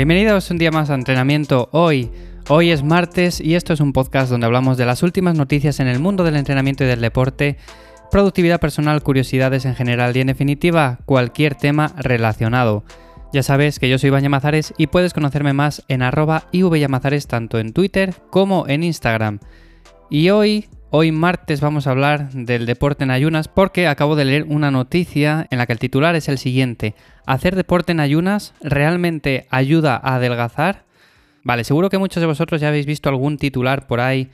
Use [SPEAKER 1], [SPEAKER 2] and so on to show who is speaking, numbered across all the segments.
[SPEAKER 1] Bienvenidos un día más a entrenamiento hoy. Hoy es martes y esto es un podcast donde hablamos de las últimas noticias en el mundo del entrenamiento y del deporte, productividad personal, curiosidades en general y en definitiva cualquier tema relacionado. Ya sabes que yo soy Iván Llamazares y puedes conocerme más en arroba tanto en Twitter como en Instagram. Y hoy, hoy martes vamos a hablar del deporte en ayunas porque acabo de leer una noticia en la que el titular es el siguiente. ¿Hacer deporte en ayunas realmente ayuda a adelgazar? Vale, seguro que muchos de vosotros ya habéis visto algún titular por ahí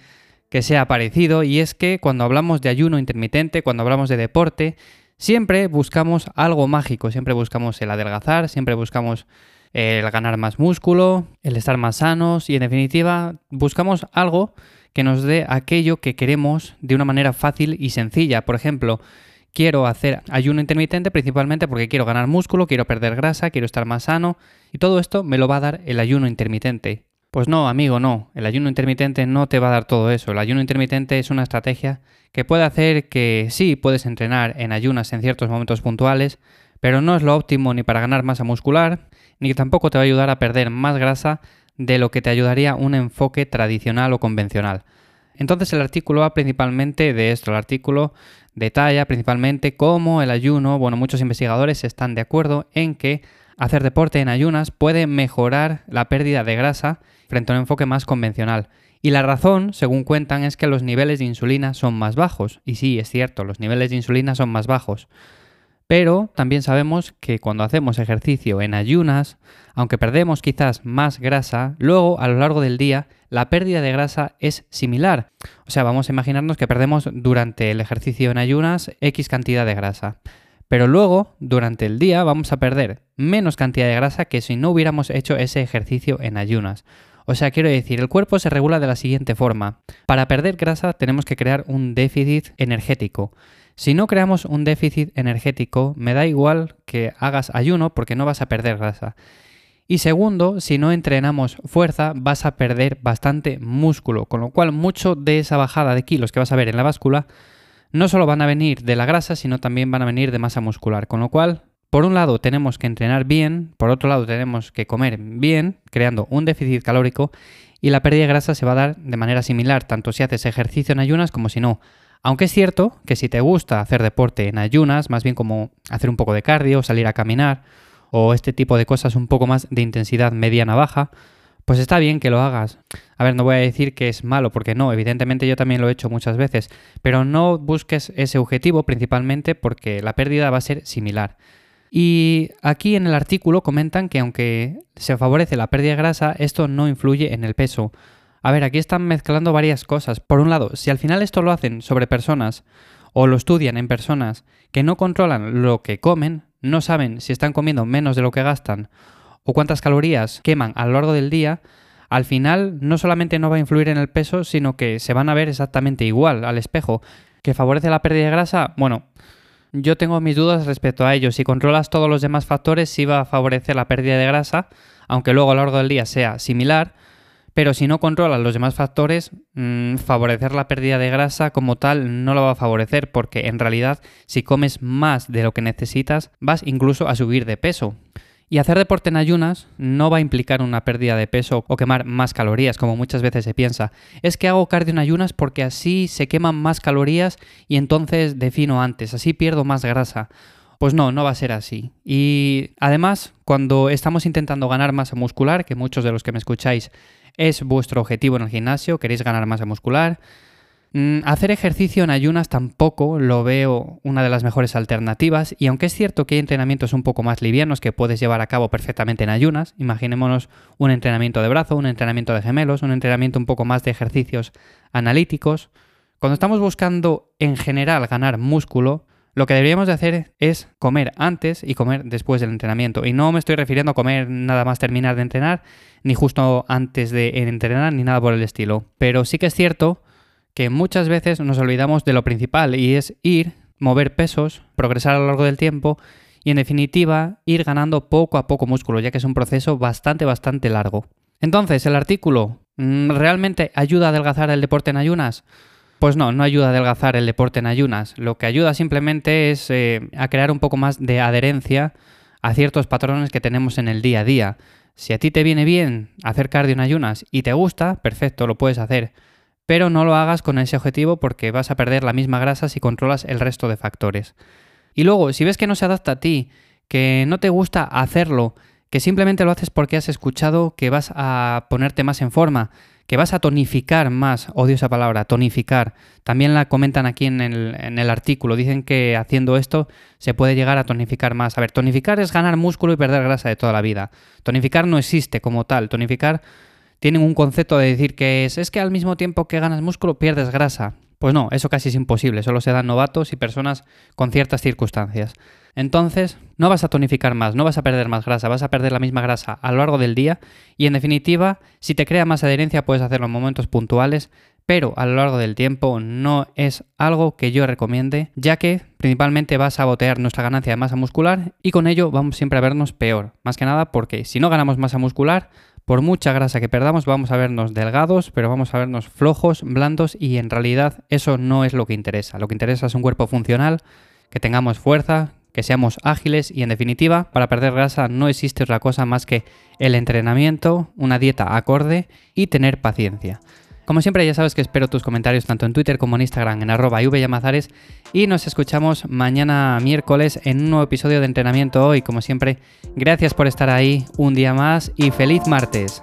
[SPEAKER 1] que sea parecido y es que cuando hablamos de ayuno intermitente, cuando hablamos de deporte, siempre buscamos algo mágico, siempre buscamos el adelgazar, siempre buscamos el ganar más músculo, el estar más sanos y en definitiva buscamos algo que nos dé aquello que queremos de una manera fácil y sencilla. Por ejemplo, quiero hacer ayuno intermitente principalmente porque quiero ganar músculo, quiero perder grasa, quiero estar más sano y todo esto me lo va a dar el ayuno intermitente. Pues no, amigo, no. El ayuno intermitente no te va a dar todo eso. El ayuno intermitente es una estrategia que puede hacer que sí puedes entrenar en ayunas en ciertos momentos puntuales, pero no es lo óptimo ni para ganar masa muscular, ni tampoco te va a ayudar a perder más grasa de lo que te ayudaría un enfoque tradicional o convencional. Entonces el artículo va principalmente de esto. El artículo detalla principalmente cómo el ayuno, bueno, muchos investigadores están de acuerdo en que hacer deporte en ayunas puede mejorar la pérdida de grasa frente a un enfoque más convencional. Y la razón, según cuentan, es que los niveles de insulina son más bajos. Y sí, es cierto, los niveles de insulina son más bajos. Pero también sabemos que cuando hacemos ejercicio en ayunas, aunque perdemos quizás más grasa, luego a lo largo del día la pérdida de grasa es similar. O sea, vamos a imaginarnos que perdemos durante el ejercicio en ayunas X cantidad de grasa. Pero luego, durante el día, vamos a perder menos cantidad de grasa que si no hubiéramos hecho ese ejercicio en ayunas. O sea, quiero decir, el cuerpo se regula de la siguiente forma. Para perder grasa tenemos que crear un déficit energético. Si no creamos un déficit energético, me da igual que hagas ayuno porque no vas a perder grasa. Y segundo, si no entrenamos fuerza, vas a perder bastante músculo, con lo cual mucho de esa bajada de kilos que vas a ver en la báscula no solo van a venir de la grasa, sino también van a venir de masa muscular, con lo cual por un lado tenemos que entrenar bien, por otro lado tenemos que comer bien, creando un déficit calórico, y la pérdida de grasa se va a dar de manera similar, tanto si haces ejercicio en ayunas como si no. Aunque es cierto que si te gusta hacer deporte en ayunas, más bien como hacer un poco de cardio, salir a caminar, o este tipo de cosas un poco más de intensidad mediana-baja, pues está bien que lo hagas. A ver, no voy a decir que es malo, porque no, evidentemente yo también lo he hecho muchas veces, pero no busques ese objetivo principalmente porque la pérdida va a ser similar. Y aquí en el artículo comentan que aunque se favorece la pérdida de grasa, esto no influye en el peso. A ver, aquí están mezclando varias cosas. Por un lado, si al final esto lo hacen sobre personas o lo estudian en personas que no controlan lo que comen, no saben si están comiendo menos de lo que gastan o cuántas calorías queman a lo largo del día, al final no solamente no va a influir en el peso, sino que se van a ver exactamente igual al espejo. ¿Que favorece la pérdida de grasa? Bueno, yo tengo mis dudas respecto a ello. Si controlas todos los demás factores, sí va a favorecer la pérdida de grasa, aunque luego a lo largo del día sea similar. Pero si no controlas los demás factores, mmm, favorecer la pérdida de grasa como tal no lo va a favorecer, porque en realidad si comes más de lo que necesitas, vas incluso a subir de peso. Y hacer deporte en ayunas no va a implicar una pérdida de peso o quemar más calorías, como muchas veces se piensa. Es que hago cardio en ayunas porque así se queman más calorías y entonces defino antes, así pierdo más grasa. Pues no, no va a ser así. Y además, cuando estamos intentando ganar masa muscular, que muchos de los que me escucháis es vuestro objetivo en el gimnasio, queréis ganar masa muscular, Mm, hacer ejercicio en ayunas tampoco lo veo una de las mejores alternativas y aunque es cierto que hay entrenamientos un poco más livianos que puedes llevar a cabo perfectamente en ayunas, imaginémonos un entrenamiento de brazo, un entrenamiento de gemelos, un entrenamiento un poco más de ejercicios analíticos, cuando estamos buscando en general ganar músculo, lo que deberíamos de hacer es comer antes y comer después del entrenamiento. Y no me estoy refiriendo a comer nada más terminar de entrenar, ni justo antes de entrenar, ni nada por el estilo. Pero sí que es cierto que muchas veces nos olvidamos de lo principal y es ir, mover pesos, progresar a lo largo del tiempo y en definitiva ir ganando poco a poco músculo, ya que es un proceso bastante, bastante largo. Entonces, el artículo, mm, ¿realmente ayuda a adelgazar el deporte en ayunas? Pues no, no ayuda a adelgazar el deporte en ayunas. Lo que ayuda simplemente es eh, a crear un poco más de adherencia a ciertos patrones que tenemos en el día a día. Si a ti te viene bien hacer cardio en ayunas y te gusta, perfecto, lo puedes hacer. Pero no lo hagas con ese objetivo porque vas a perder la misma grasa si controlas el resto de factores. Y luego, si ves que no se adapta a ti, que no te gusta hacerlo, que simplemente lo haces porque has escuchado que vas a ponerte más en forma, que vas a tonificar más, odio esa palabra, tonificar. También la comentan aquí en el, en el, artículo, dicen que haciendo esto se puede llegar a tonificar más. A ver, tonificar es ganar músculo y perder grasa de toda la vida. Tonificar no existe como tal, tonificar tiene un concepto de decir que es, es que al mismo tiempo que ganas músculo pierdes grasa. Pues no, eso casi es imposible, solo se dan novatos y personas con ciertas circunstancias. Entonces, no vas a tonificar más, no vas a perder más grasa, vas a perder la misma grasa a lo largo del día y en definitiva, si te crea más adherencia puedes hacerlo en momentos puntuales, pero a lo largo del tiempo no es algo que yo recomiende, ya que principalmente va a sabotear nuestra ganancia de masa muscular y con ello vamos siempre a vernos peor. Más que nada porque si no ganamos masa muscular, por mucha grasa que perdamos vamos a vernos delgados, pero vamos a vernos flojos, blandos y en realidad eso no es lo que interesa. Lo que interesa es un cuerpo funcional, que tengamos fuerza, que seamos ágiles y en definitiva, para perder grasa no existe otra cosa más que el entrenamiento, una dieta acorde y tener paciencia. Como siempre ya sabes que espero tus comentarios tanto en Twitter como en Instagram en arroba y nos escuchamos mañana miércoles en un nuevo episodio de entrenamiento hoy. Como siempre, gracias por estar ahí un día más y feliz martes.